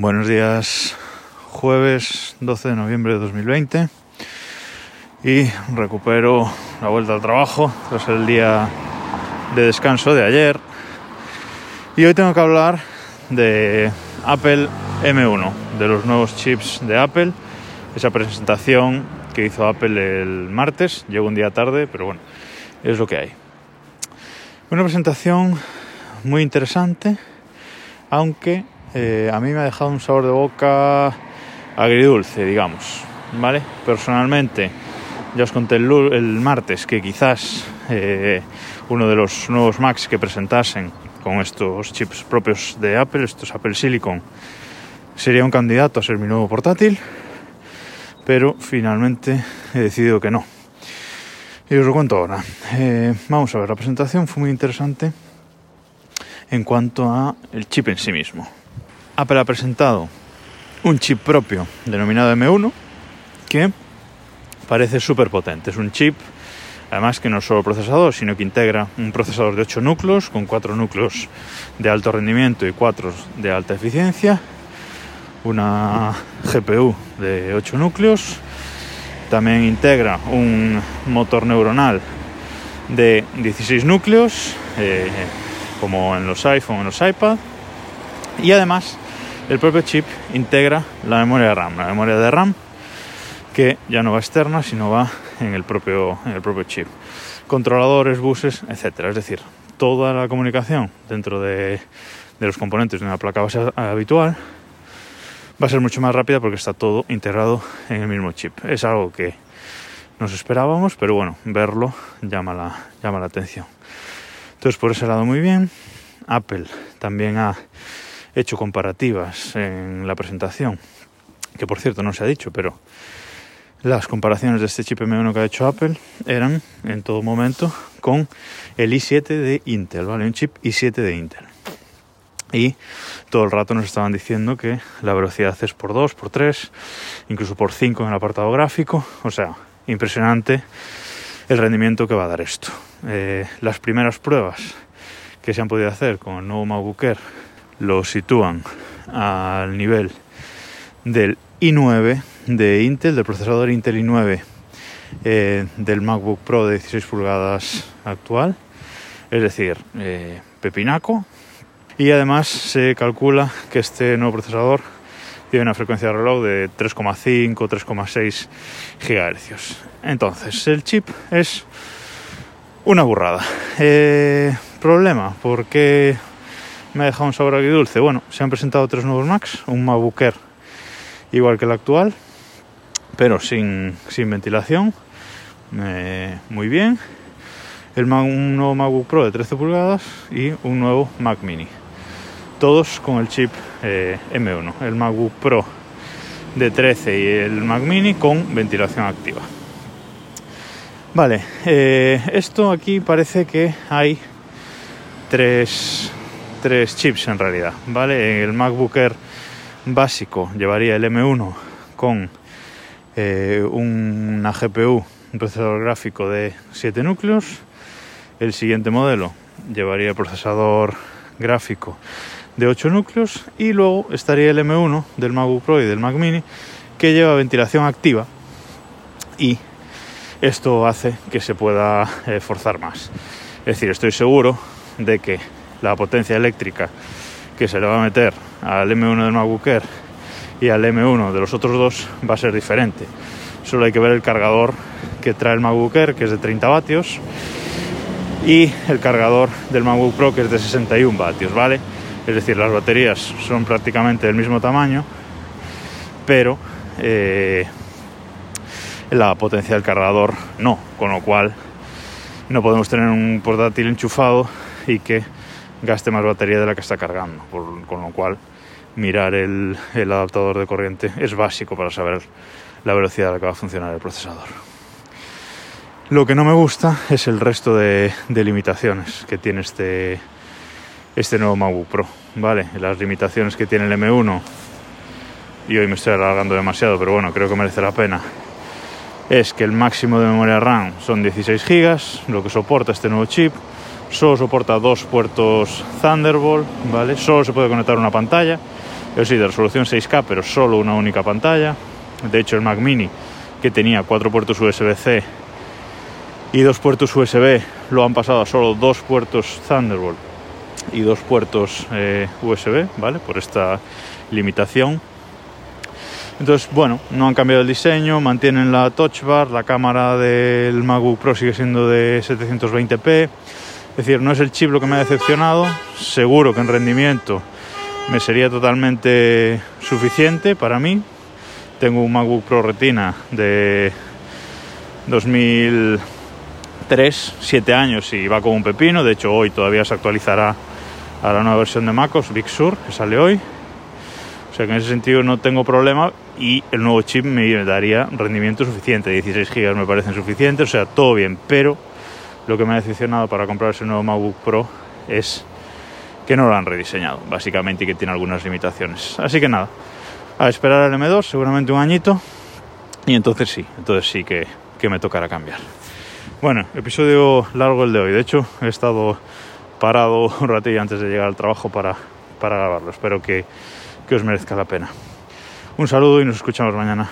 Buenos días, jueves 12 de noviembre de 2020 y recupero la vuelta al trabajo tras el día de descanso de ayer. Y hoy tengo que hablar de Apple M1, de los nuevos chips de Apple, esa presentación que hizo Apple el martes, llegó un día tarde, pero bueno, es lo que hay. Una presentación muy interesante, aunque eh, a mí me ha dejado un sabor de boca agridulce, digamos. ¿Vale? Personalmente, ya os conté el, martes que quizás eh, uno de los nuevos Macs que presentasen con estos chips propios de Apple, estos Apple Silicon, sería un candidato a ser mi nuevo portátil, pero finalmente he decidido que no. Y os lo cuento ahora. Eh, vamos a ver, la presentación fue muy interesante en cuanto a el chip en sí mismo. Apple ha presentado un chip propio denominado M1 que parece súper potente. Es un chip, además que no es solo procesador, sino que integra un procesador de 8 núcleos, con 4 núcleos de alto rendimiento y 4 de alta eficiencia, una GPU de 8 núcleos, también integra un motor neuronal de 16 núcleos, eh, como en los iPhone, en los iPad, y además el propio chip integra la memoria de RAM, la memoria de RAM que ya no va externa, sino va en el propio, en el propio chip. Controladores, buses, etcétera. Es decir, toda la comunicación dentro de, los componentes de una placa base habitual va a ser mucho más rápida porque está todo integrado en el mismo chip. Es algo que nos esperábamos, pero bueno, verlo llama la, llama la atención. Entonces, por ese lado, muy bien. Apple también ha hecho comparativas en la presentación, que por cierto no se ha dicho, pero las comparaciones de este chip M1 que ha hecho Apple eran en todo momento con el i7 de Intel, ¿vale? Un chip i7 de Intel. Y todo el rato nos estaban diciendo que la velocidad es por 2, por 3, incluso por 5 en el apartado gráfico. O sea, impresionante el rendimiento que va a dar esto. Eh, las primeras pruebas que se han podido hacer con el nuevo MacBook Air lo sitúan al nivel del i9 de Intel, del procesador Intel i9 eh, del MacBook Pro de 16 pulgadas actual, es decir, eh, pepinaco. Y además se calcula que este nuevo procesador tiene una frecuencia de reloj de 3,5 3,6 GHz. Entonces, el chip es una burrada. Eh, problema, porque me ha dejado un sabor agridulce. Bueno, se han presentado tres nuevos Macs, un MacBook Air igual que el actual, pero sin, ventilación, eh, muy bien. El un nuevo MacBook Pro de 13 pulgadas y un nuevo Mac Mini. Todos con el chip eh, M1. El MacBook Pro de 13 y el Mac Mini con ventilación activa. Vale, eh, esto aquí parece que hay tres, tres chips en realidad, ¿vale? El MacBook Air básico llevaría el M1 con eh, una GPU, un procesador gráfico de 7 núcleos. El siguiente modelo llevaría el procesador gráfico de 8 núcleos y luego estaría el M1 del MacBook Pro y del Mac Mini que lleva ventilación activa y esto hace que se pueda eh, forzar más. Es decir, estoy seguro de que la potencia eléctrica que se le va a meter al M1 del MacBook Air y al M1 de los otros dos va a ser diferente. Solo hay que ver el cargador que trae el MacBook que es de 30 vatios, y el cargador del MacBook Pro, que es de 61 vatios, ¿vale? Es decir, las baterías son prácticamente del mismo tamaño, pero eh, la potencia del cargador no, con lo cual no podemos tener un portátil enchufado y que gaste más batería de la que está cargando, con lo cual mirar el, adaptador de corriente es básico para saber la velocidad a la que va a funcionar el procesador. Lo que no me gusta es el resto de, limitaciones que tiene este, este nuevo MacBook Pro. ¿vale? Las limitaciones que tiene el M1, y hoy me estoy alargando demasiado, pero bueno, creo que merece la pena, es que el máximo de memoria RAM son 16 GB, lo que soporta este nuevo chip, solo soporta dos puertos Thunderbolt, ¿vale? Solo se puede conectar una pantalla, Yo sí, de resolución 6K, pero solo una única pantalla. De hecho, el Mac Mini, que tenía cuatro puertos USB-C y dos puertos USB, lo han pasado a solo dos puertos Thunderbolt y dos puertos eh, USB, ¿vale? Por esta limitación. Entonces, bueno, no han cambiado el diseño, mantienen la touch bar, la cámara del MacBook Pro sigue siendo de 720p. Es decir, no es el chip lo que me ha decepcionado. Seguro que en rendimiento me sería totalmente suficiente para mí. Tengo un MacBook Pro Retina de 2003, 7 años y va como un pepino. De hecho, hoy todavía se actualizará a la nueva versión de MacOS Big Sur que sale hoy. O sea que en ese sentido no tengo problema y el nuevo chip me daría rendimiento suficiente. 16 GB me parecen suficientes, o sea, todo bien. Pero lo que me ha decepcionado para comprar ese nuevo MacBook Pro es que no lo han rediseñado, básicamente, y que tiene algunas limitaciones. Así que nada, a esperar al M2, seguramente un añito, y entonces sí, entonces sí que, que me tocará cambiar. Bueno, episodio largo el de hoy. De hecho, he estado parado un ratillo antes de llegar al trabajo para, para grabarlo. Espero que, que os merezca la pena. Un saludo y nos escuchamos mañana.